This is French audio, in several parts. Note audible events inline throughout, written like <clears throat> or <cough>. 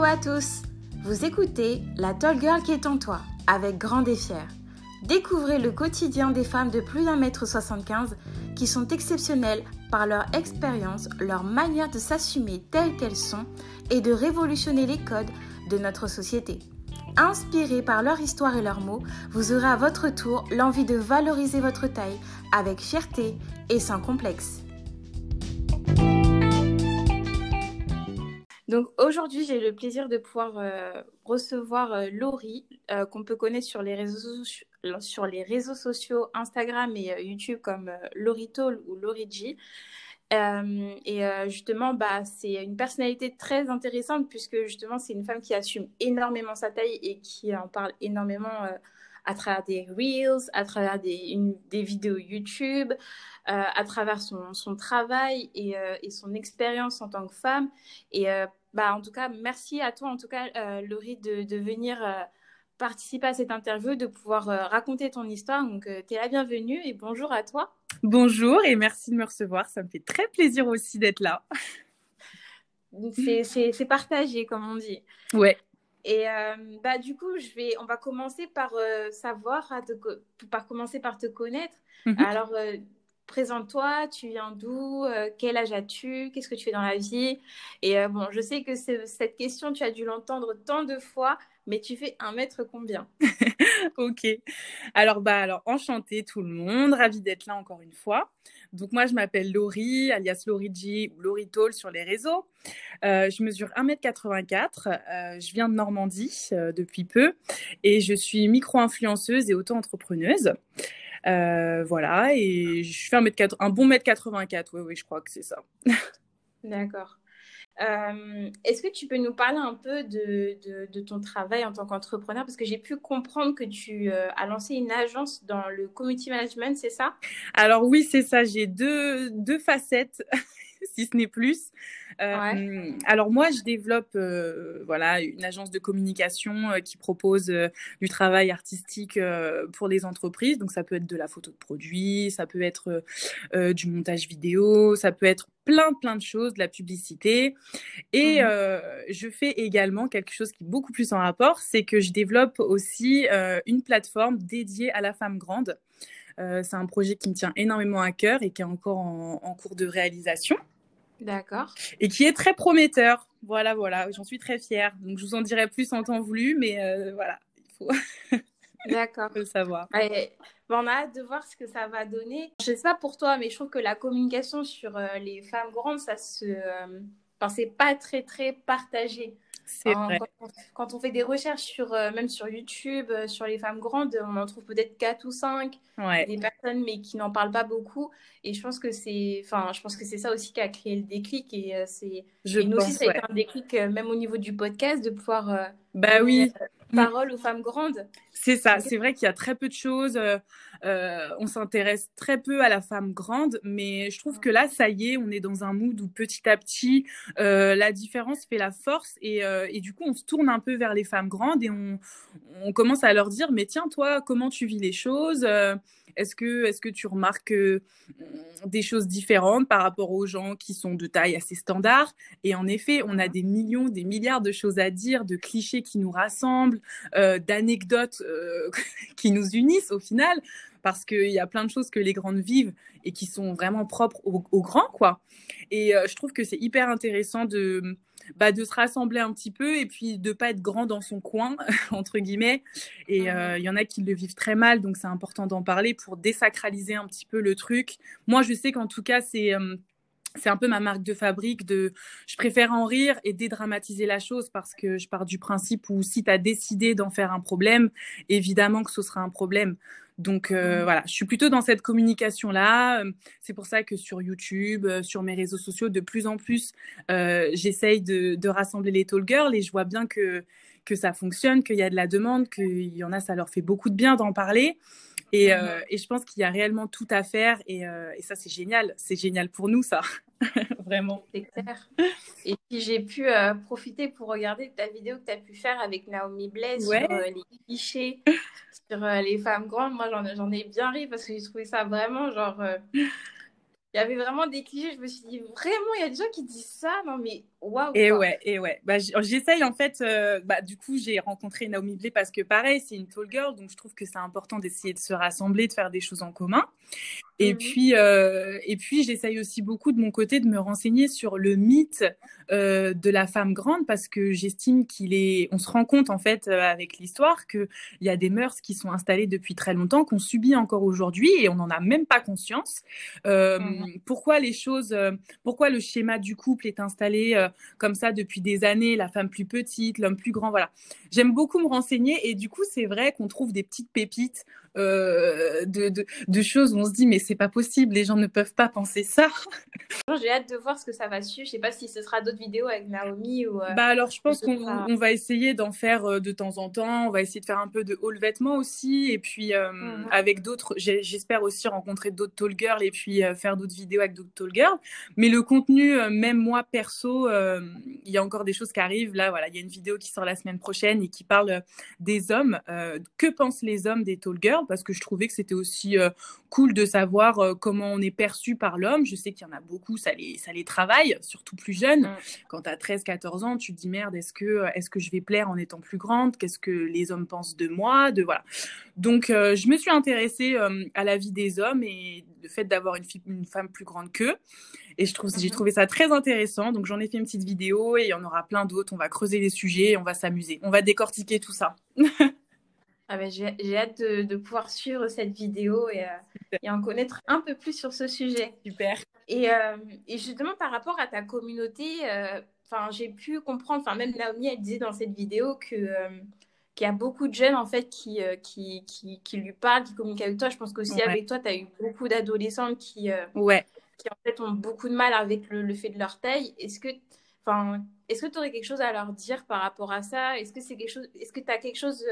Hello à tous Vous écoutez La Tall Girl qui est en toi, avec Grand et Fier. Découvrez le quotidien des femmes de plus d'un mètre 75 qui sont exceptionnelles par leur expérience, leur manière de s'assumer telles qu'elles sont et de révolutionner les codes de notre société. Inspirées par leur histoire et leurs mots, vous aurez à votre tour l'envie de valoriser votre taille avec fierté et sans complexe. Donc aujourd'hui, j'ai le plaisir de pouvoir euh, recevoir euh, Laurie, euh, qu'on peut connaître sur les, réseaux, sur les réseaux sociaux Instagram et YouTube comme Laurie Toll ou Laurie G. et justement, bah, c'est une personnalité très intéressante puisque justement, c'est une femme qui assume énormément sa taille et qui en parle énormément à travers des reels, à travers des, des vidéos YouTube, à travers son, son travail et, et son expérience en tant que femme. Et bah, en tout cas, merci à toi, en tout cas, euh, Laurie, de, de venir euh, participer à cette interview, de pouvoir euh, raconter ton histoire. Donc, tu es la bienvenue et bonjour à toi. Bonjour et merci de me recevoir. Ça me fait très plaisir aussi d'être là. C'est partagé, comme on dit. Ouais. Et bah, du coup, je vais, on va commencer par savoir, par commencer par te connaître. Mhm. Alors, présente-toi, tu viens d'où, euh, quel âge as-tu, qu'est-ce que tu fais dans la vie? Et euh, bon, je sais que cette question, tu as dû l'entendre tant de fois, mais tu fais un mètre combien? <laughs> Ok. Alors, bah, alors, enchantée tout le monde, ravie d'être là encore une fois. Donc, moi, je m'appelle Laurie, alias Laurie G ou Laurie Toll sur les réseaux. Euh, je mesure 1m84. je viens de Normandie depuis peu et je suis micro-influenceuse et auto-entrepreneuse. Euh, voilà, et je fais un, mètre un bon mètre 84, oui, oui, je crois que c'est ça. <laughs> D'accord. Euh, est-ce que tu peux nous parler un peu de, ton travail en tant qu'entrepreneur? Parce que j'ai pu comprendre que tu euh, as lancé une agence dans le community management, c'est ça? Alors oui, c'est ça. J'ai deux facettes, <laughs> si ce n'est plus. Euh, alors moi, je développe euh, voilà une agence de communication euh, qui propose du travail artistique pour les entreprises. Donc ça peut être de la photo de produit, ça peut être du montage vidéo, ça peut être plein plein de choses, de la publicité. Et mmh je fais également quelque chose qui est beaucoup plus en rapport, c'est que je développe aussi une plateforme dédiée à la femme grande. C'est un projet qui me tient énormément à cœur et qui est encore en cours de réalisation. D'accord. Et qui est très prometteur. Voilà, voilà, j'en suis très fière. Donc, je vous en dirai plus en temps voulu, mais euh, voilà, il faut. <laughs> D'accord. le savoir. on a hâte de voir ce que ça va donner. Je sais pas pour toi, mais je trouve que la communication sur euh, les femmes grandes, ça se. Euh, enfin, c'est pas très, très partagé. Quand, on fait des recherches sur, euh, même sur YouTube, euh, sur les femmes grandes, on en trouve peut-être 4 ou 5, des personnes mais qui n'en parlent pas beaucoup. Et je pense que c'est, enfin, je pense que c'est ça aussi qui a créé le déclic. Et euh, c'est, je nous aussi, ça a été un déclic même au niveau du podcast de pouvoir. bah oui. Parole aux femmes grandes. C'est ça. C'est vrai qu'il y a très peu de choses. Euh, on s'intéresse très peu à la femme grande, mais je trouve que là, ça y est, on est dans un mood où petit à petit, euh, la différence fait la force euh, et, du coup, on se tourne un peu vers les femmes grandes et on, on commence à leur dire, mais tiens, toi, comment tu vis les choses est-ce que, tu remarques des choses différentes par rapport aux gens qui sont de taille assez standard? Et en effet, on a des millions, des milliards de choses à dire, de clichés qui nous rassemblent, d'anecdotes <laughs> qui nous unissent au final parce qu'il y a plein de choses que les grandes vivent et qui sont vraiment propres aux, grands, quoi. Et euh, je trouve que c'est hyper intéressant de, bah, de se rassembler un petit peu et puis de pas être grand dans son coin, <laughs> entre guillemets. Et euh, il y en a qui le vivent très mal, donc c'est important d'en parler pour désacraliser un petit peu le truc. Moi, je sais qu'en tout cas, c'est... Euh, c'est un peu ma marque de fabrique de je préfère en rire et dédramatiser la chose parce que je pars du principe où si tu as décidé d'en faire un problème, évidemment que ce sera un problème. Donc euh, mmh. voilà, je suis plutôt dans cette communication-là. C'est pour ça que sur YouTube, euh, sur mes réseaux sociaux, de plus en plus, euh, j'essaye de, de, rassembler les tall girls et je vois bien que, que ça fonctionne, qu'il y a de la demande, qu'il y en a, ça leur fait beaucoup de bien d'en parler. Et, mmh. et, je pense qu'il y a réellement tout à faire et, et ça, c'est génial. C'est génial pour nous, ça. <laughs> Vraiment. C'est clair. Et puis j'ai pu profiter pour regarder ta vidéo que tu as pu faire avec Naomi Blaise sur les clichés sur euh, les femmes grandes, moi j'en ai bien ri parce que j'ai trouvé ça vraiment genre. Euh, il y avait vraiment des clichés. Je me suis dit, vraiment, il y a des gens qui disent ça? Non, mais waouh. Et ouais, et ouais. Bah, j'essaye en fait. Euh, bah, du coup, j'ai rencontré Naomi Blé parce que pareil, c'est une tall girl. Donc, je trouve que c'est important d'essayer de se rassembler, de faire des choses en commun. Et mhm. puis, euh, et puis j'essaye aussi beaucoup de mon côté de me renseigner sur le mythe euh, de la femme grande parce que j'estime qu'il est. On se rend compte en fait euh, avec l'histoire qu'il y a des mœurs qui sont installées depuis très longtemps, qu'on subit encore aujourd'hui et on n'en a même pas conscience. Euh, mhm. Pourquoi les choses, euh, pourquoi le schéma du couple est installé euh, comme ça depuis des années, la femme plus petite, l'homme plus grand, voilà. J'aime beaucoup me renseigner et du coup c'est vrai qu'on trouve des petites pépites euh, de, de, de, choses où on se dit mais c'est pas possible, les gens ne peuvent pas penser ça. J'ai hâte de voir ce que ça va suivre. Je sais pas si ce sera d'autres vidéos avec Naomi ou. Euh, bah alors je pense qu'on on va essayer d'en faire euh, de temps en temps. On va essayer de faire un peu de haul vêtements aussi et puis mhm. avec d'autres. J'espère aussi rencontrer d'autres tall girls et puis faire d'autres vidéos avec d'autres tall girls. Mais le contenu, même moi perso, il y a encore des choses qui arrivent. Là voilà, il y a une vidéo qui sort la semaine prochaine et qui parle des hommes. que pensent les hommes des tall girls? Parce que je trouvais que c'était aussi euh, cool de savoir euh, comment on est perçu par l'homme. Je sais qu'il y en a beaucoup, ça les, ça les travaille, surtout plus jeunes. Mm. Quand tu as 13, 14 ans, tu te dis merde, est-ce que, euh, est-ce que je vais plaire en étant plus grande? Qu'est-ce que les hommes pensent de moi? De, voilà. Donc, je me suis intéressée à la vie des hommes et le fait d'avoir une, une femme plus grande qu'eux. Et je trouve, j'ai mm-hmm. trouvé ça très intéressant. Donc, j'en ai fait une petite vidéo et il y en aura plein d'autres. On va creuser les sujets, on va s'amuser. On va décortiquer tout ça. <laughs> Ah ben, j'ai hâte de, pouvoir suivre cette vidéo et, euh, et, en connaître un peu plus sur ce sujet. Super. Et, euh, et justement, par rapport à ta communauté, euh, j'ai pu comprendre, enfin même Naomi, elle disait dans cette vidéo que qu'il y a beaucoup de jeunes en fait qui, qui, qui, qui, lui parlent, qui communiquent avec toi. Je pense qu'aussi avec toi, tu as eu beaucoup d'adolescentes qui, ouais. qui en fait ont beaucoup de mal avec le, le fait de leur taille. Est-ce que enfin est-ce que tu aurais quelque chose à leur dire par rapport à ça? Est-ce que c'est quelque chose est-ce que tu as quelque chose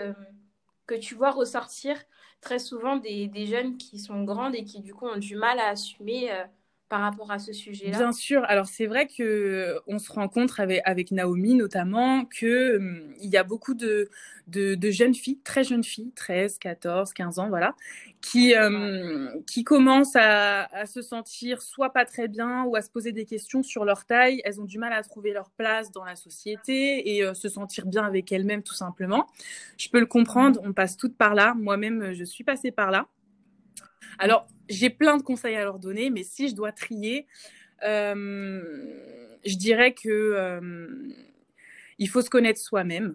que tu vois ressortir très souvent des, jeunes qui sont grandes et qui du coup ont du mal à assumer euh, par rapport à ce sujet-là? Bien sûr. Alors c'est vrai que on se rencontre avec, avec Naomi notamment que hum, il y a beaucoup de, de, de, jeunes filles, très jeunes filles, 13, 14, 15 ans, voilà, qui hum, qui commencent à, à, se sentir soit pas très bien ou à se poser des questions sur leur taille. Elles ont du mal à trouver leur place dans la société et euh, se sentir bien avec elles-mêmes tout simplement. Je peux le comprendre. On passe toutes par là. Moi-même, je suis passée par là. Alors, j'ai plein de conseils à leur donner, mais si je dois trier, euh, je dirais que euh, il faut se connaître soi-même.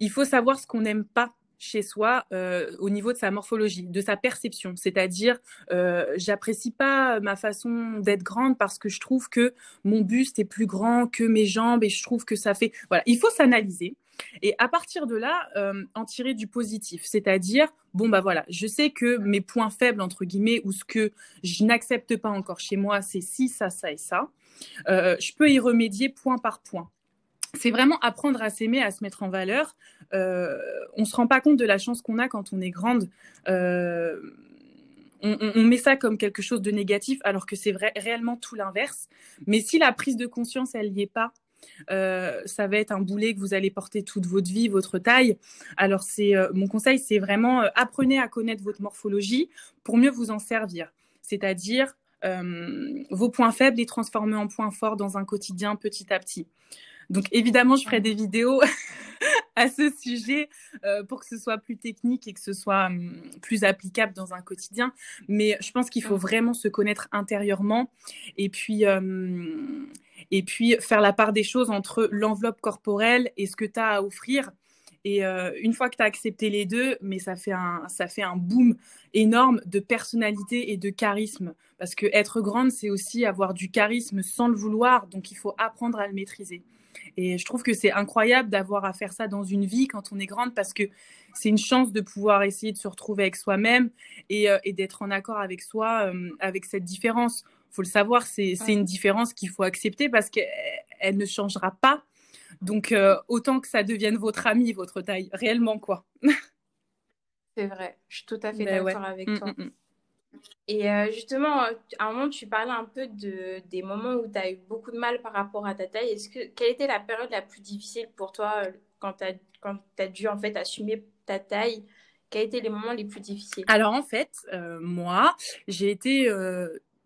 Il faut savoir ce qu'on n'aime pas chez soi euh, au niveau de sa morphologie, de sa perception. C'est-à-dire, euh, j'apprécie pas ma façon d'être grande parce que je trouve que mon buste est plus grand que mes jambes et je trouve que ça fait. Voilà, il faut s'analyser. Et à partir de là, euh, en tirer du positif, c'est-à-dire, bon, bah voilà, je sais que mes points faibles, entre guillemets, ou ce que je n'accepte pas encore chez moi, c'est ci, ça, ça et ça. Euh, je peux y remédier point par point. C'est vraiment apprendre à s'aimer, à se mettre en valeur. Euh, on ne se rend pas compte de la chance qu'on a quand on est grande. Euh, on, on, met ça comme quelque chose de négatif, alors que c'est réellement tout l'inverse. Mais si la prise de conscience, elle n'y est pas, euh, ça va être un boulet que vous allez porter toute votre vie, votre taille. Alors c'est euh, mon conseil, c'est vraiment euh, apprenez à connaître votre morphologie pour mieux vous en servir. C'est-à-dire vos points faibles les transformer en points forts dans un quotidien petit à petit. Donc évidemment, je ferai des vidéos <laughs> à ce sujet pour que ce soit plus technique et que ce soit hum, plus applicable dans un quotidien. Mais je pense qu'il faut vraiment se connaître intérieurement et puis et puis faire la part des choses entre l'enveloppe corporelle et ce que tu as à offrir. Et euh, une fois que tu as accepté les deux, mais ça fait un ça fait un boom énorme de personnalité et de charisme parce que être grande c'est aussi avoir du charisme sans le vouloir, donc il faut apprendre à le maîtriser. Et je trouve que c'est incroyable d'avoir à faire ça dans une vie quand on est grande parce que c'est une chance de pouvoir essayer de se retrouver avec soi-même et, euh, et d'être en accord avec soi, euh, avec cette différence faut le savoir, c'est une différence qu'il faut accepter parce qu'elle ne changera pas. Donc, euh, autant que ça devienne votre ami, votre taille, réellement, quoi. c'est vrai, je suis tout à fait ben d'accord avec mm, toi. Mm, mm. Et euh, justement, à un moment, tu parlais un peu de, des moments où tu as eu beaucoup de mal par rapport à ta taille. Est-ce que, quelle était la période la plus difficile pour toi euh, quand tu as, dû en fait assumer ta taille? Quels étaient les moments les plus difficiles? Alors en fait, moi, j'ai été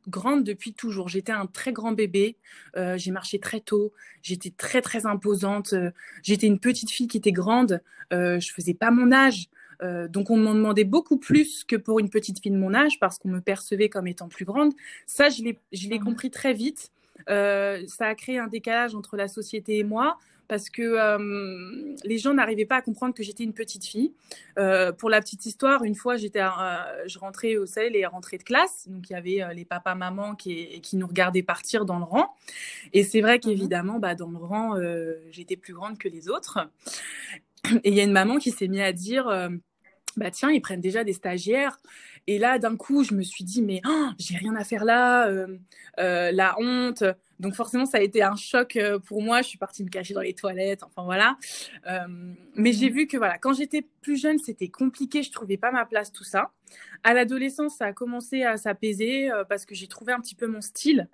grande depuis toujours. J'étais un très grand bébé. Euh, j'ai marché très tôt. J'étais très très imposante. J'étais une petite fille qui était grande. Euh, je faisais pas mon âge. Euh, donc on m'en demandait beaucoup plus que pour une petite fille de mon âge parce qu'on me percevait comme étant plus grande. Ça, je l'ai, mmh. compris très vite. Euh, ça a créé un décalage entre la société et moi parce que euh, les gens n'arrivaient pas à comprendre que j'étais une petite fille. Euh, pour la petite histoire, une fois, j'étais, je rentrais au salon les rentrées de classe, donc il y avait les papas, mamans qui, qui nous regardaient partir dans le rang. Et c'est vrai mmh qu'évidemment, bah, dans le rang, j'étais plus grande que les autres. Et il y a une maman qui s'est mise à dire bah tiens, ils prennent déjà des stagiaires. Et là, d'un coup, je me suis dit, mais oh, j'ai rien à faire là, euh, euh, la honte. Donc forcément, ça a été un choc euh, pour moi. Je suis partie me cacher dans les toilettes, enfin voilà. mais j'ai mmh. vu que voilà, quand j'étais plus jeune, c'était compliqué. Je trouvais pas ma place, tout ça. À l'adolescence, ça a commencé à s'apaiser parce que j'ai trouvé un petit peu mon style.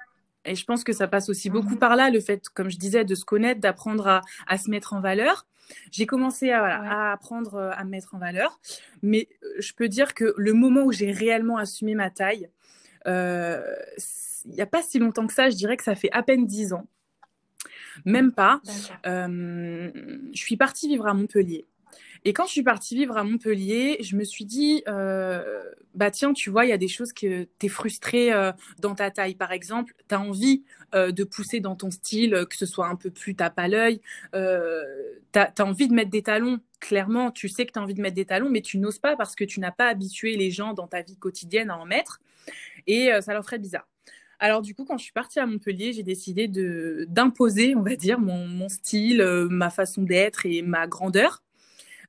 Et je pense que ça passe aussi beaucoup mmh. par là, le fait, comme je disais, de se connaître, d'apprendre à, à, se mettre en valeur. J'ai commencé à, apprendre euh, à me mettre en valeur, mais euh, je peux dire que le moment où j'ai réellement assumé ma taille, euh, il n'y a pas si longtemps que ça, je dirais que ça fait à peine dix ans. Même pas. je suis partie vivre à Montpellier. Et quand je suis partie vivre à Montpellier, je me suis dit, euh, bah tiens, tu vois, il y a des choses que tu es frustrée euh, dans ta taille. Par exemple, tu as envie euh, de pousser dans ton style, que ce soit un peu plus tape à l'œil. tu as, envie de mettre des talons. Clairement, tu sais que tu as envie de mettre des talons, mais tu n'oses pas parce que tu n'as pas habitué les gens dans ta vie quotidienne à en mettre. Et ça leur ferait bizarre. Alors du coup, quand je suis partie à Montpellier, j'ai décidé de d'imposer, on va dire, mon, mon style, ma façon d'être et ma grandeur.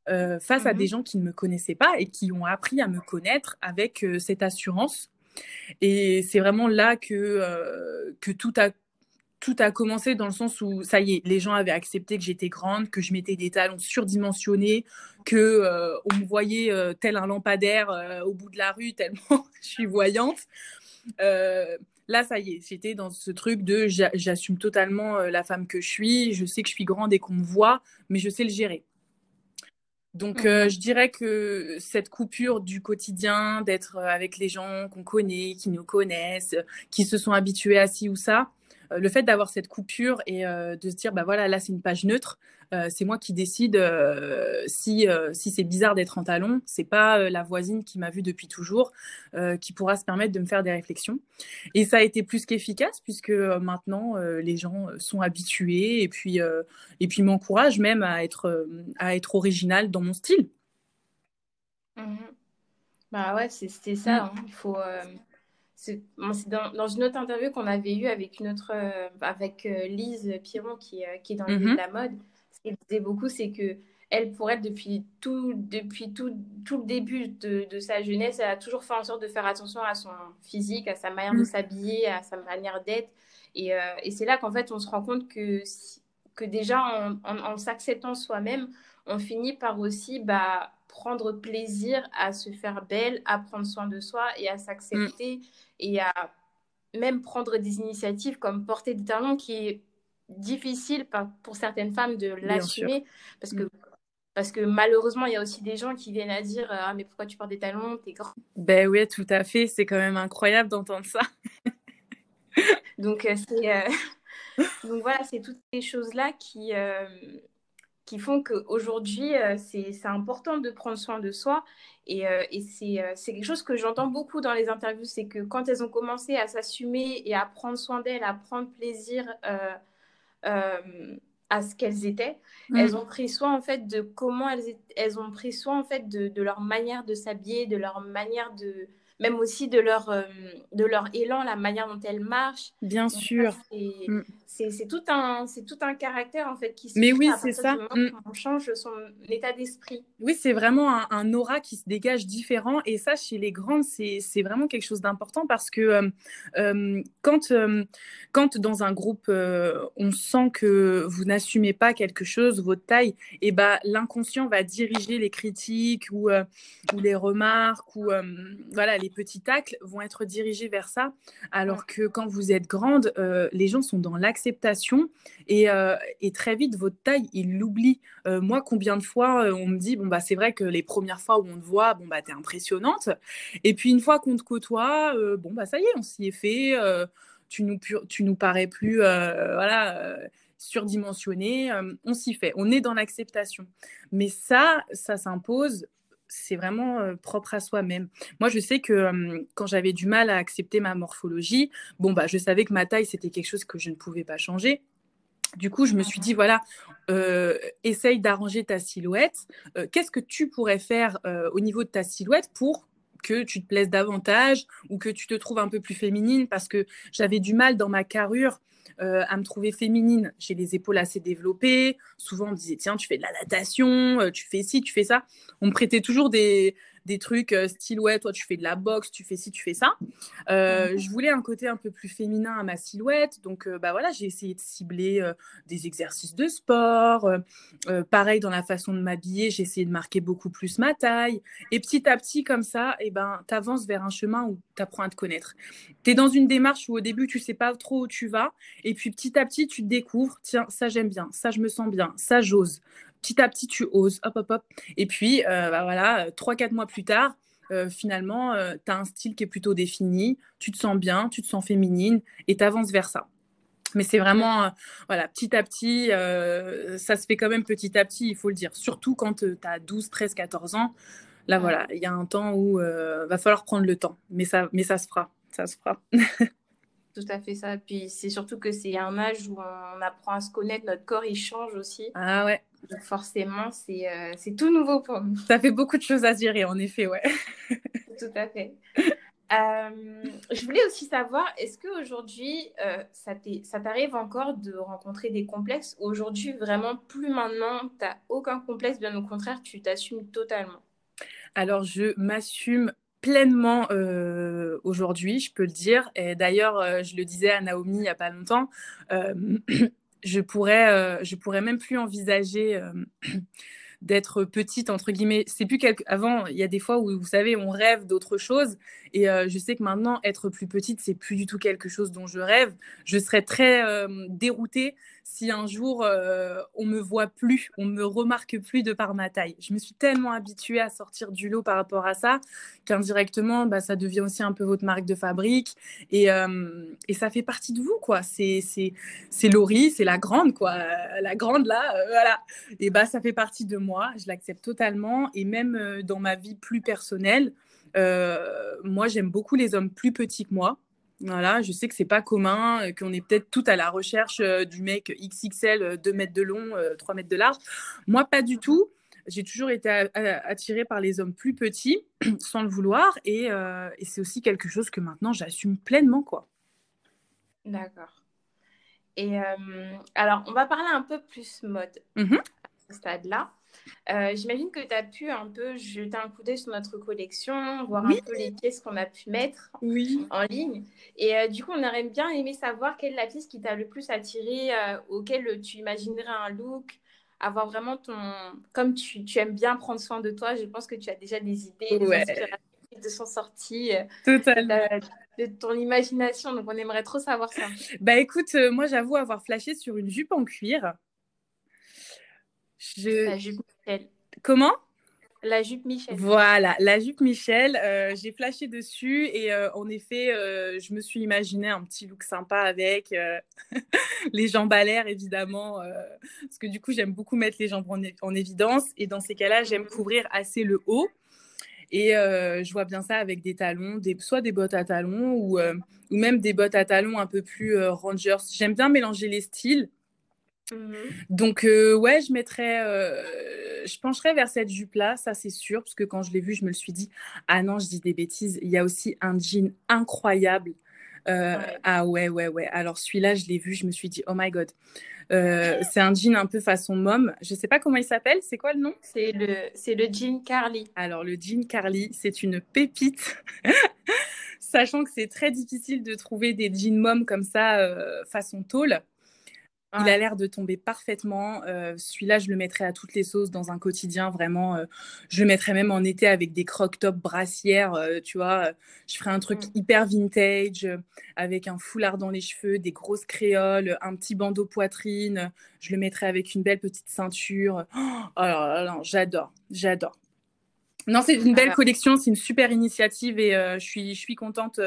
Euh, face à des mmh gens qui ne me connaissaient pas et qui ont appris à me connaître avec euh, cette assurance. Et c'est vraiment là que, euh, que tout, a, tout a commencé dans le sens où, ça y est, les gens avaient accepté que j'étais grande, que je mettais des talons surdimensionnés, que on me voyait tel un lampadaire au bout de la rue <laughs> tellement je suis voyante. là, ça y est, j'étais dans ce truc de j'assume totalement la femme que je suis, je sais que je suis grande et qu'on me voit, mais je sais le gérer. Donc, euh, je dirais que cette coupure du quotidien, d'être euh, avec les gens qu'on connaît, qui nous connaissent, qui se sont habitués à ci ou ça, euh, le fait d'avoir cette coupure et euh, de se dire, bah voilà, là c'est une page neutre, euh, c'est moi qui décide si, si c'est bizarre d'être en talon, c'est pas la voisine qui m'a vu depuis toujours qui pourra se permettre de me faire des réflexions. Et ça a été plus qu'efficace puisque maintenant les gens sont habitués et puis, et puis m'encouragent même à être, à être original dans mon style. Mmh bah ouais, c'est ça. Mmh. Hein. Il faut c'est dans, dans, une autre interview qu'on avait eue avec une autre euh, avec euh, Lise Piron qui, euh, qui est dans le milieu de la mode qu'elle disait beaucoup c'est que elle pour elle depuis tout depuis tout, tout le début de, de, sa jeunesse elle a toujours fait en sorte de faire attention à son physique à sa manière de mm. s'habiller à sa manière d'être et, et c'est là qu'en fait on se rend compte que que déjà en, en, en s'acceptant soi-même on finit par aussi bah prendre plaisir à se faire belle, à prendre soin de soi et à s'accepter et à même prendre des initiatives comme porter des talons qui est difficile pour certaines femmes de l'assumer parce que mm. parce que malheureusement il y a aussi des gens qui viennent à dire ah mais pourquoi tu portes des talons? T'es grand ben oui tout à fait. C'est quand même incroyable d'entendre ça. <laughs> Donc euh, c'est euh, <laughs> donc voilà c'est toutes ces choses là qui euh, qui font qu'aujourd'hui, euh, c'est important de prendre soin de soi. Et, euh, et euh, c'est quelque chose que j'entends beaucoup dans les interviews, c'est que quand elles ont commencé à s'assumer et à prendre soin d'elles, à prendre plaisir à ce qu'elles étaient, mmh. elles ont pris soin en fait de comment elles, elles ont pris soin en fait de, de leur manière de s'habiller, de leur manière de, même aussi de leur, euh, de leur élan, la manière dont elles marchent. Bien sûr. Mm. C'est tout, un, tout un caractère en fait qui se Mais oui, c'est ça. Mm. On change son état d'esprit. Oui, c'est vraiment un, aura qui se dégage différent. Et ça, chez les grandes, c'est vraiment quelque chose d'important parce que euh, euh, quand, quand dans un groupe, on sent que vous n'assumez pas quelque chose, votre taille, et eh ben, l'inconscient va diriger les critiques ou, ou les remarques ou voilà, les petits tacles vont être dirigés vers ça, alors que quand vous êtes grande, euh, les gens sont dans l'acceptation et, euh, et, très vite, votre taille, ils l'oublient. moi, combien de fois on me dit, bon, bah, c'est vrai que les premières fois où on te voit, bon, bah, t'es impressionnante. Et puis, une fois qu'on te côtoie, bon, bah, ça y est, on s'y est fait. tu, nous, tu nous parais plus, voilà surdimensionné, on s'y fait, on est dans l'acceptation. Mais ça, ça s'impose c'est vraiment euh, propre à soi-même. Moi, je sais que quand j'avais du mal à accepter ma morphologie, bon, bah, je savais que ma taille, c'était quelque chose que je ne pouvais pas changer. Du coup, je me suis dit, voilà, euh, essaye d'arranger ta silhouette. Euh, qu'est-ce que tu pourrais faire au niveau de ta silhouette pour que tu te plaises davantage ou que tu te trouves un peu plus féminine? Parce que j'avais du mal dans ma carrure euh, à me trouver féminine. J'ai les épaules assez développées. Souvent, on me disait, tiens, tu fais de la natation, euh, tu fais ci, tu fais ça. On me prêtait toujours des, des trucs euh, style ouais toi tu fais de la boxe tu fais ci tu fais ça. Euh, mhm. je voulais un côté un peu plus féminin à ma silhouette. Donc euh, bah voilà j'ai essayé de cibler des exercices de sport pareil dans la façon de m'habiller j'ai essayé de marquer beaucoup plus ma taille. Et petit à petit comme ça et eh ben tu avances vers un chemin où tu apprends à te connaître. Tu es dans une démarche où au début tu sais pas trop où tu vas. Et puis petit à petit tu te découvres tiens ça j'aime bien ça je me sens bien ça j'ose petit à petit, tu oses, hop, hop, hop. Et puis, euh, bah voilà, trois, quatre mois plus tard, euh, finalement, euh, tu as un style qui est plutôt défini, tu te sens bien, tu te sens féminine et tu avances vers ça. Mais c'est vraiment, voilà, petit à petit, ça se fait quand même petit à petit, il faut le dire. Surtout quand tu as 12, 13, 14 ans. Là, voilà, il y a un temps où va falloir prendre le temps. Mais ça, mais ça se fera, ça se fera. <laughs> tout à fait ça. Puis c'est surtout que c'est un âge où on apprend à se connaître, notre corps il change aussi. Ah ouais. Donc forcément, c'est euh, tout nouveau pour nous. Ça fait beaucoup de choses à gérer, en effet, ouais. <laughs> tout à fait. Euh, je voulais aussi savoir, est-ce qu'aujourd'hui, euh, ça t'arrive encore de rencontrer des complexes? Aujourd'hui, vraiment, plus maintenant, tu n'as aucun complexe, bien au contraire, tu t'assumes totalement. Alors, je m'assume pleinement euh, aujourd'hui, je peux le dire. Et d'ailleurs, euh, je le disais à Naomi il n'y a pas longtemps, euh, <clears throat> je pourrais, je pourrais même plus envisager <clears throat> d'être petite entre guillemets. C'est plus avant. Il y a des fois où vous savez, on rêve d'autre chose. Et je sais que maintenant, être plus petite, c'est plus du tout quelque chose dont je rêve. Je serais très déroutée si un jour euh, on me voit plus, on me remarque plus de par ma taille. Je me suis tellement habituée à sortir du lot par rapport à ça qu'indirectement, bah, ça devient aussi un peu votre marque de fabrique et, euh, ça fait partie de vous, quoi. C'est c'est Laurie, c'est la grande, quoi. La grande là, euh, voilà. Et bah ça fait partie de moi. Je l'accepte totalement et même dans ma vie plus personnelle. moi, j'aime beaucoup les hommes plus petits que moi. Voilà, je sais que c'est pas commun, euh, qu'on est peut-être tout à la recherche euh, du mec XXL, 2 euh, mètres de long, 3 mètres de large. Moi, pas du tout. J'ai toujours été attirée par les hommes plus petits, <clears throat> sans le vouloir, et, c'est aussi quelque chose que maintenant j'assume pleinement, quoi. D'accord. Et alors, on va parler un peu plus mode mmh à ce stade-là. Euh, j'imagine que tu as pu un peu jeter un coup d'œil sur notre collection, voir un peu les pièces qu'on a pu mettre en ligne. Et euh, du coup, on aurait bien aimé savoir quelle est la pièce qui t'a le plus attiré, euh, auquel tu imaginerais un look, avoir vraiment ton... Comme tu, tu, aimes bien prendre soin de toi, je pense que tu as déjà des idées, des inspirations te sont sorties. De, ton imagination, donc on aimerait trop savoir ça. Bah écoute, moi j'avoue avoir flashé sur une jupe en cuir. La jupe Michel. Comment? La jupe Michel. Voilà, la jupe Michel. Euh, j'ai flashé dessus et euh, en effet, euh, je me suis imaginé un petit look sympa avec <laughs> les jambes à l'air, évidemment, parce que du coup, j'aime beaucoup mettre les jambes en, évidence et dans ces cas-là, j'aime couvrir assez le haut. Et je vois bien ça avec des talons, des, soit des bottes à talons ou, ou même des bottes à talons un peu plus rangers. J'aime bien mélanger les styles. Mmh Donc, euh, ouais, je mettrais, euh, je pencherais vers cette jupe-là, ça c'est sûr, parce que quand je l'ai vue, je me le suis dit, ah non, je dis des bêtises, il y a aussi un jean incroyable. Euh, ah ouais, ouais, ouais. Alors celui-là, je l'ai vu, je me suis dit, oh my god. c'est un jean un peu façon mom. Je sais pas comment il s'appelle. C'est quoi le nom? C'est le, c'est le jean Carly. Alors le jean Carly, c'est une pépite. <laughs> Sachant que c'est très difficile de trouver des jeans mom comme ça façon tôle. Il a l'air de tomber parfaitement. Euh, celui-là, je le mettrais à toutes les sauces dans un quotidien, vraiment. Euh, je le mettrais même en été avec des croc-top brassières, euh, tu vois. je ferais un truc mm. hyper vintage, avec un foulard dans les cheveux, des grosses créoles, un petit bandeau poitrine. Je le mettrais avec une belle petite ceinture. Oh, là là, j'adore, j'adore. Non, c'est une belle collection, c'est une super initiative et je, suis, je suis contente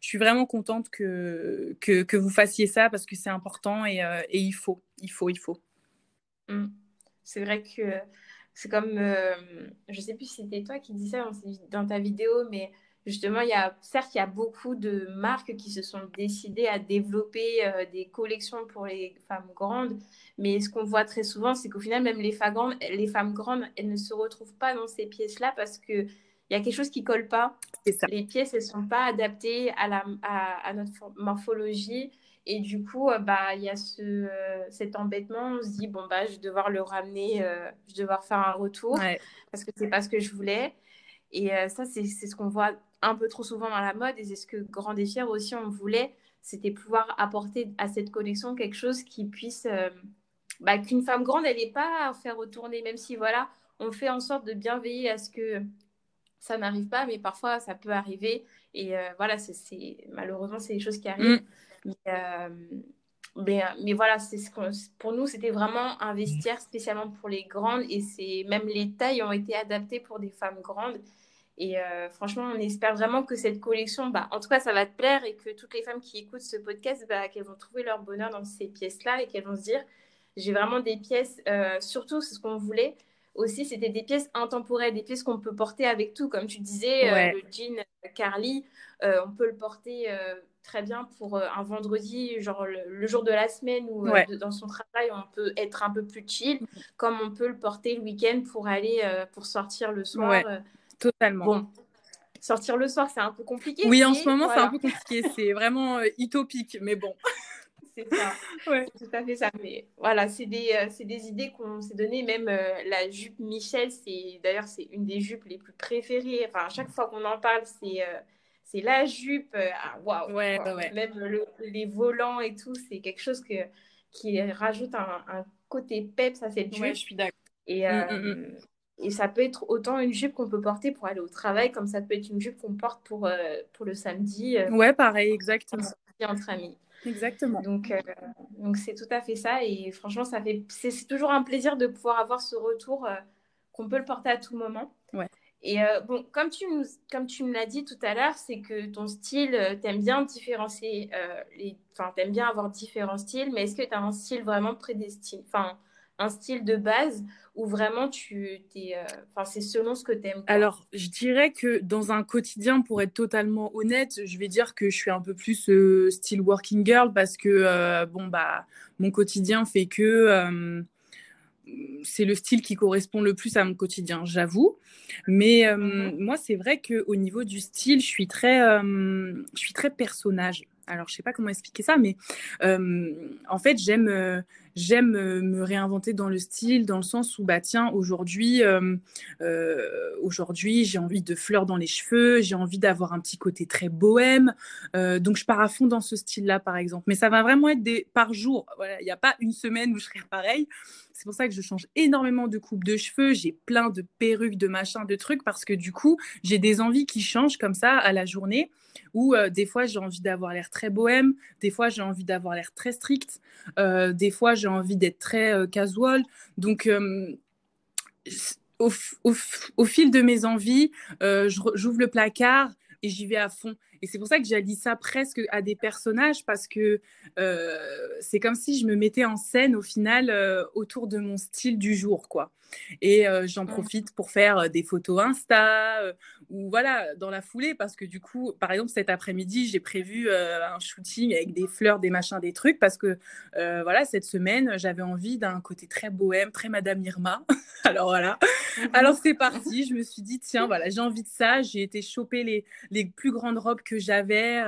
je suis vraiment contente que, que, vous fassiez ça parce que c'est important et, euh, et, il faut, il faut, il faut. Mm. C'est vrai que c'est comme, euh, je sais plus si c'était toi qui disais dans, dans ta vidéo, mais justement, y a, certes, il y a beaucoup de marques qui se sont décidées à développer euh, des collections pour les femmes grandes, mais ce qu'on voit très souvent, c'est qu'au final, même les femmes grandes, elles ne se retrouvent pas dans ces pièces-là parce que il y a quelque chose qui colle pas. Les pièces, elles sont pas adaptées à, la, à, notre morphologie. Et du coup, euh, bah, il y a ce, euh, cet embêtement. On se dit, bon, bah, je vais devoir le ramener, euh, je vais devoir faire un retour parce que c'est pas ce que je voulais. Et ça, c'est ce qu'on voit un peu trop souvent dans la mode. Et c'est ce que Grand Défier aussi, on voulait. C'était pouvoir apporter à cette collection quelque chose qui puisse. Bah, qu'une femme grande, elle n'est pas à faire retourner, même si, voilà, on fait en sorte de bien veiller à ce que ça n'arrive pas, mais parfois ça peut arriver. Et euh, voilà, c'est malheureusement, c'est des choses qui arrivent. Mm. Euh, mais, mais, voilà, c'est ce pour nous, c'était vraiment un vestiaire spécialement pour les grandes. Et c'est même les tailles ont été adaptées pour des femmes grandes. Et euh, franchement, on espère vraiment que cette collection, bah, en tout cas, ça va te plaire et que toutes les femmes qui écoutent ce podcast, bah, qu'elles vont trouver leur bonheur dans ces pièces-là et qu'elles vont se dire, j'ai vraiment des pièces, surtout c'est ce qu'on voulait, aussi, c'était des pièces intemporelles, des pièces qu'on peut porter avec tout. Comme tu disais, euh, le jean euh, Carly, euh, on peut le porter très bien pour un vendredi, genre le, jour de la semaine ou dans son travail, on peut être un peu plus chill, comme on peut le porter le week-end pour aller, pour sortir le soir. totalement. Bon, sortir le soir, c'est un peu compliqué. Oui, en ce moment, c'est un peu compliqué. C'est vraiment utopique, mais bon. <laughs> c'est ça. C'est tout à fait ça. Mais voilà, c'est des, euh, des, idées qu'on s'est données. Même euh, la jupe Michel, c'est d'ailleurs, c'est une des jupes les plus préférées. Enfin, à chaque fois qu'on en parle, c'est euh, c'est la jupe. Ah, waouh! Ouais, Même les volants et tout, c'est quelque chose que, qui rajoute un, un côté peps à cette jupe. je suis d'accord. Et, mm, mm, mm. et ça peut être autant une jupe qu'on peut porter pour aller au travail, comme ça peut être une jupe qu'on porte pour, pour le samedi. ouais, pareil, exactement. Entre amis. Exactement. Donc, euh, donc c'est tout à fait ça. Et franchement, ça fait, c'est, toujours un plaisir de pouvoir avoir ce retour euh, qu'on peut le porter à tout moment. Ouais. Et euh, bon, comme tu, nous, comme tu me l'as dit tout à l'heure, c'est que ton style, t'aimes bien différencier, enfin, t'aimes bien avoir différents styles, mais est-ce que tu as un style vraiment prédestiné, enfin, un style de base ou vraiment tu es euh, enfin c'est selon ce que tu aimes alors je dirais que dans un quotidien pour être totalement honnête je vais dire que je suis un peu plus euh, style working girl parce que euh, bon bah mon quotidien fait que c'est le style qui correspond le plus à mon quotidien, j'avoue. Mais mm-hmm. moi, c'est vrai qu'au niveau du style, je suis très, je suis très personnage alors je sais pas comment expliquer ça, mais en fait j'aime j'aime me réinventer dans le style, dans le sens où bah tiens aujourd'hui aujourd'hui j'ai envie de fleurs dans les cheveux, j'ai envie d'avoir un petit côté très bohème, donc je pars à fond dans ce style-là par exemple. Mais ça va vraiment être des par jour. Voilà, il n'y a pas une semaine où je serai pareil. C'est pour ça que je change énormément de coupe de cheveux. J'ai plein de perruques, de machins, de trucs parce que du coup j'ai des envies qui changent comme ça à la journée. Où des fois j'ai envie d'avoir l'air très bohème, des fois j'ai envie d'avoir l'air très strict, des fois j'ai envie d'être très casual. Donc au, fil de mes envies, j'ouvre le placard et j'y vais à fond. Et c'est pour ça que j'allie ça presque à des personnages parce que c'est comme si je me mettais en scène au final autour de mon style du jour, quoi. Et j'en profite pour faire des photos Insta ou voilà, dans la foulée, parce que du coup, par exemple, cet après-midi, j'ai prévu un shooting avec des fleurs, des machins, des trucs, parce que voilà, cette semaine, j'avais envie d'un côté très bohème, très Madame Irma. <laughs> Alors voilà. Mmh Alors c'est parti. Je me suis dit, tiens, voilà, j'ai envie de ça. J'ai été choper les, les plus grandes robes que j'avais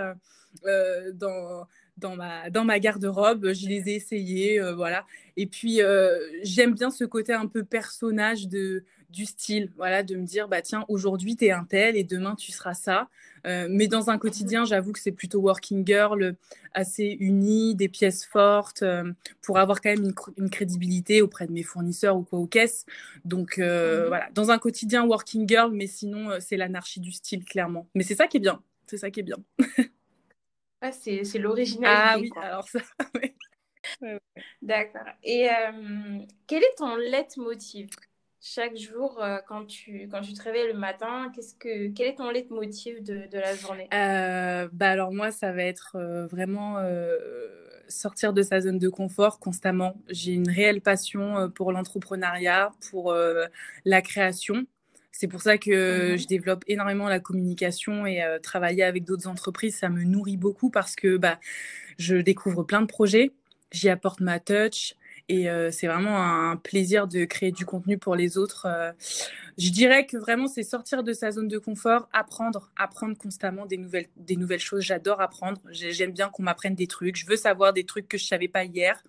dans dans ma, dans ma garde-robe. Je les ai essayées, euh, voilà. Et puis, euh, j'aime bien ce côté un peu personnage de, du style, voilà, de me dire, bah tiens, aujourd'hui, tu es un tel et demain, tu seras ça. Euh, mais dans un quotidien, j'avoue que c'est plutôt working girl, assez uni, des pièces fortes, euh, pour avoir quand même une, crédibilité auprès de mes fournisseurs ou quoi aux caisses. Donc euh, mhm. voilà, dans un quotidien working girl, mais sinon, c'est l'anarchie du style, clairement. Mais c'est ça qui est bien. C'est ça qui est bien. ouais, c'est l'originalité. Ah oui, alors ça, <laughs> D'accord. Et quel est ton leitmotiv? Chaque jour, euh, quand, tu, quand tu te réveilles le matin, qu'est-ce que, quel est ton leitmotiv de, de la journée? Euh, bah Alors moi, ça va être euh, vraiment sortir de sa zone de confort constamment. J'ai une réelle passion pour l'entrepreneuriat, pour la création. C'est pour ça que je développe énormément la communication et travailler avec d'autres entreprises, ça me nourrit beaucoup parce que bah, je découvre plein de projets, j'y apporte ma touch, et euh, c'est vraiment un plaisir de créer du contenu pour les autres. Euh. je dirais que vraiment, c'est sortir de sa zone de confort, apprendre, apprendre constamment des nouvelles, des nouvelles choses. J'adore apprendre. J'aime bien qu'on m'apprenne des trucs. Je veux savoir des trucs que je ne savais pas hier.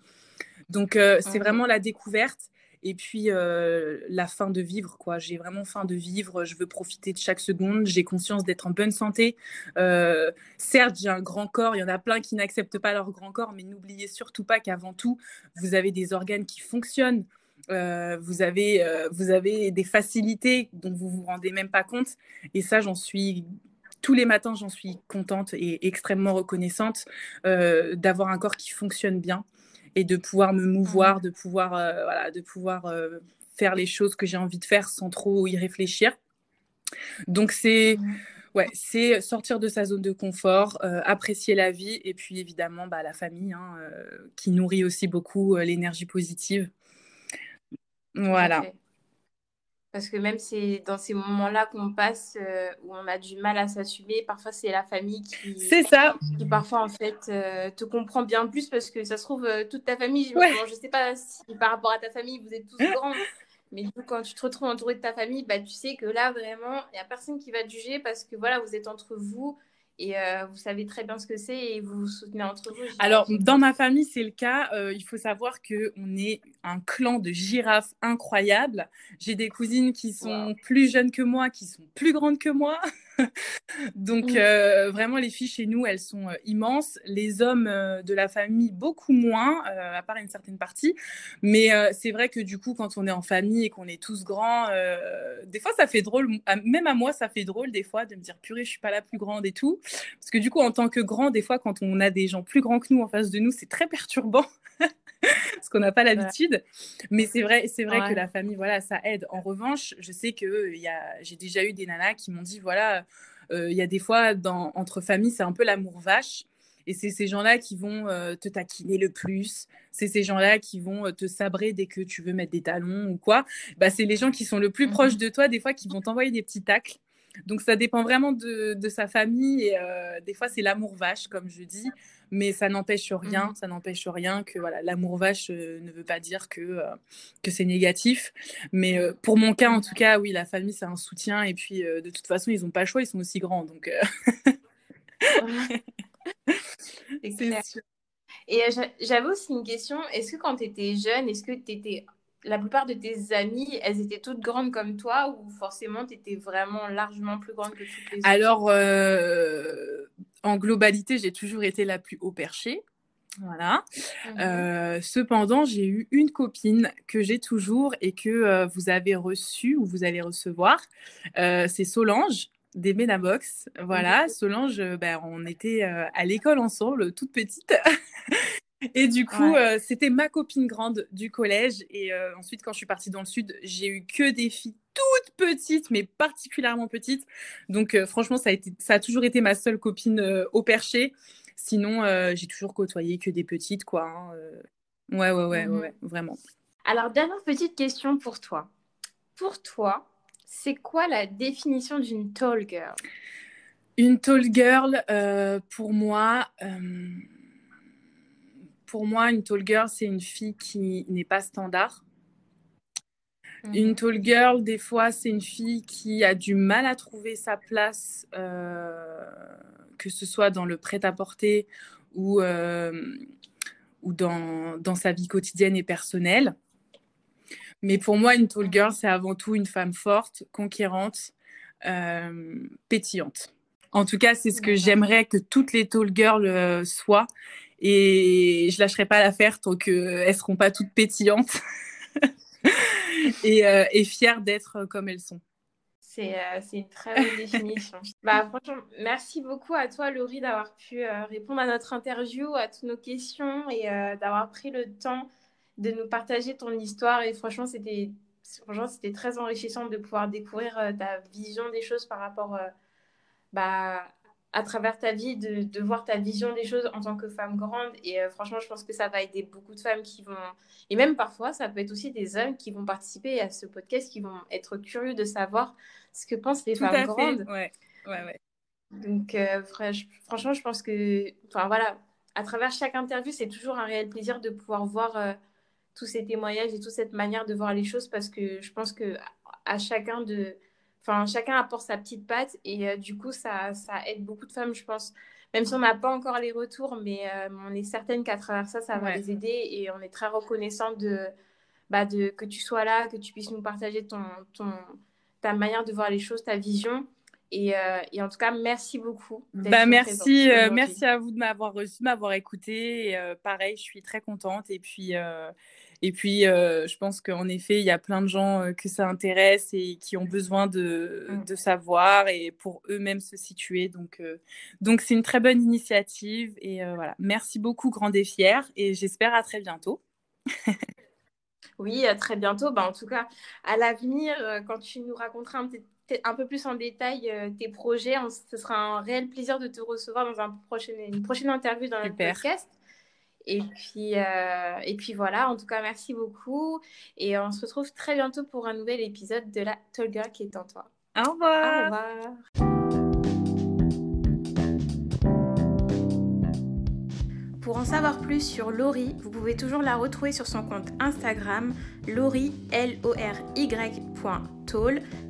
Donc, euh, c'est vraiment la découverte et puis euh, la fin de vivre quoi. J'ai vraiment faim de vivre je veux profiter de chaque seconde j'ai conscience d'être en bonne santé. Euh, certes j'ai un grand corps il y en a plein qui n'acceptent pas leur grand corps mais n'oubliez surtout pas qu'avant tout vous avez des organes qui fonctionnent. Euh, vous, avez, vous avez des facilités dont vous vous rendez même pas compte. Et ça j'en suis tous les matins, j'en suis contente et extrêmement reconnaissante d'avoir un corps qui fonctionne bien et de pouvoir me mouvoir, de pouvoir, euh, voilà, de pouvoir euh, faire les choses que j'ai envie de faire sans trop y réfléchir. Donc c'est ouais, c'est sortir de sa zone de confort, euh, apprécier la vie et puis évidemment bah, la famille hein, qui nourrit aussi beaucoup l'énergie positive. Voilà. Parce que même c'est dans ces moments-là qu'on passe euh, où on a du mal à s'assumer, parfois c'est la famille qui, c'est ça. qui parfois en fait euh, te comprend bien plus parce que ça se trouve euh, toute ta famille. je je sais pas si par rapport à ta famille vous êtes tous <laughs> grands, mais du coup quand tu te retrouves entouré de ta famille, bah tu sais que là vraiment il y a personne qui va te juger parce que voilà vous êtes entre vous et euh, vous savez très bien ce que c'est et vous vous soutenez entre vous. Alors, dans ma famille, c'est le cas. Euh, il faut savoir qu'on est un clan de girafes incroyable. J'ai des cousines qui sont plus jeunes que moi, qui sont plus grandes que moi. <laughs> <laughs> Donc mmh. euh, vraiment les filles chez nous elles sont euh, immenses, les hommes euh, de la famille beaucoup moins, à part une certaine partie. Mais c'est vrai que du coup quand on est en famille et qu'on est tous grands, des fois ça fait drôle, même à moi ça fait drôle des fois de me dire purée je suis pas la plus grande et tout, parce que du coup en tant que grand des fois quand on a des gens plus grands que nous en face de nous c'est très perturbant. <laughs> parce qu'on n'a pas l'habitude. Mais c'est vrai, c'est vrai que la famille, voilà, ça aide. En revanche, je sais que j'ai déjà eu des nanas qui m'ont dit, voilà, euh, il y a des fois, dans, entre familles, c'est un peu l'amour vache. Et c'est ces gens-là qui vont euh, te taquiner le plus. C'est ces gens-là qui vont euh, te sabrer dès que tu veux mettre des talons ou quoi. Bah, c'est les gens qui sont le plus mmh proches de toi, des fois, qui vont t'envoyer des petits tacles. Donc ça dépend vraiment de, de sa famille. Et des fois, c'est l'amour vache, comme je dis mais ça n'empêche rien, mmh ça n'empêche rien que voilà, l'amour vache euh, ne veut pas dire que, euh, que c'est négatif. Mais euh, pour mon cas, en tout cas, oui, la famille, c'est un soutien. Et puis, de toute façon, ils n'ont pas le choix, ils sont aussi grands. Donc, <laughs> c'est Et j'avais aussi une question. Est-ce que quand tu étais jeune, est-ce que tu étais la plupart de tes amies, elles étaient toutes grandes comme toi ou forcément tu étais vraiment largement plus grande que toutes les autres? Alors, en globalité, j'ai toujours été la plus haut perchée. Voilà. Mhm. Euh, cependant, j'ai eu une copine que j'ai toujours et que euh, vous avez reçue ou vous allez recevoir. Euh, c'est Solange des Menabox. Voilà, mhm. Solange, ben, on était à l'école ensemble, toute petite. <laughs> et du coup, c'était ma copine grande du collège. Et ensuite, quand je suis partie dans le sud, j'ai eu que des filles toute petite, mais particulièrement petite. Donc, euh, franchement, ça a, été, ça a toujours été ma seule copine euh, au perché. Sinon, euh, j'ai toujours côtoyé que des petites, quoi. Hein, ouais, ouais, ouais, mhm. ouais, vraiment. Alors, dernière petite question pour toi. Pour toi, c'est quoi la définition d'une tall girl? Une tall girl, pour moi, pour moi, une tall girl, c'est une fille qui n'est pas standard une mhm. tall girl, des fois, c'est une fille qui a du mal à trouver sa place, euh, que ce soit dans le prêt-à-porter ou, euh, ou dans, dans, sa vie quotidienne et personnelle. Mais pour moi, une tall girl, c'est avant tout une femme forte, conquérante, euh, pétillante. En tout cas, c'est ce que j'aimerais que toutes les tall girls euh, soient. Et je lâcherai pas l'affaire tant qu'elles ne seront pas toutes pétillantes <laughs> et, euh, et fières d'être comme elles sont. C'est une très bonne définition. <laughs> bah, franchement, merci beaucoup à toi, Laurie, d'avoir pu répondre à notre interview, à toutes nos questions et d'avoir pris le temps de nous partager ton histoire. Et franchement, c'était franchement, c'était très enrichissant de pouvoir découvrir euh, ta vision des choses par rapport euh, bah, à travers ta vie, de, de, voir ta vision des choses en tant que femme grande. Et euh, franchement, je pense que ça va aider beaucoup de femmes qui vont... Et même parfois, ça peut être aussi des hommes qui vont participer à ce podcast, qui vont être curieux de savoir ce que pensent les femmes grandes. Ouais, ouais, ouais. Donc, franchement, je pense que... Enfin, voilà, à travers chaque interview, c'est toujours un réel plaisir de pouvoir voir tous ces témoignages et toute cette manière de voir les choses parce que je pense que à chacun de enfin chacun apporte sa petite patte et euh, du coup ça, ça aide beaucoup de femmes je pense même si on n'a pas encore les retours mais euh, on est certaine qu'à travers ça ça va les aider et on est très reconnaissant de bah de que tu sois là que tu puisses nous partager ton, ton ta manière de voir les choses ta vision et, euh, et, en tout cas, merci beaucoup. Bah, merci, merci à vous de m'avoir reçu, de m'avoir écouté. pareil, je suis très contente. Et puis, et puis, euh, je pense qu'en effet, il y a plein de gens euh, que ça intéresse et qui ont besoin de, mm. de savoir et pour eux-mêmes se situer. Donc, euh, donc c'est une très bonne initiative. Et voilà, merci beaucoup, Grande et Fière. Et j'espère à très bientôt. <laughs> oui, à très bientôt. Bah, en tout cas, à l'avenir, quand tu nous raconteras un, un peu plus en détail tes projets, ce sera un réel plaisir de te recevoir dans un prochain, une prochaine interview dans le podcast. Et puis, euh, et puis voilà, en tout cas, merci beaucoup. Et on se retrouve très bientôt pour un nouvel épisode de la Tolga qui est en toi. Au revoir. Au revoir. Pour en savoir plus sur Laurie, vous pouvez toujours la retrouver sur son compte Instagram, Laurie, L-O-R-Y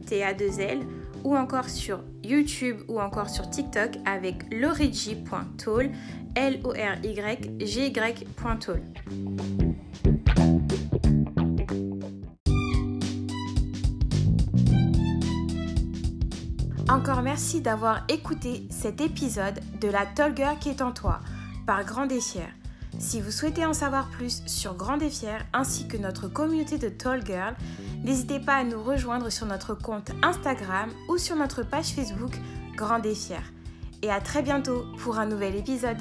T-A-2-L, ou encore sur YouTube ou encore sur TikTok avec lorigi.toll, L-O-R-Y-G-Y.toll. Encore merci d'avoir écouté cet épisode de La Tall Girl qui est en toi par Grand et Si vous souhaitez en savoir plus sur Grand et ainsi que notre communauté de Tall Girl, n'hésitez pas à nous rejoindre sur notre compte Instagram ou sur notre page Facebook Grand et Et à très bientôt pour un nouvel épisode.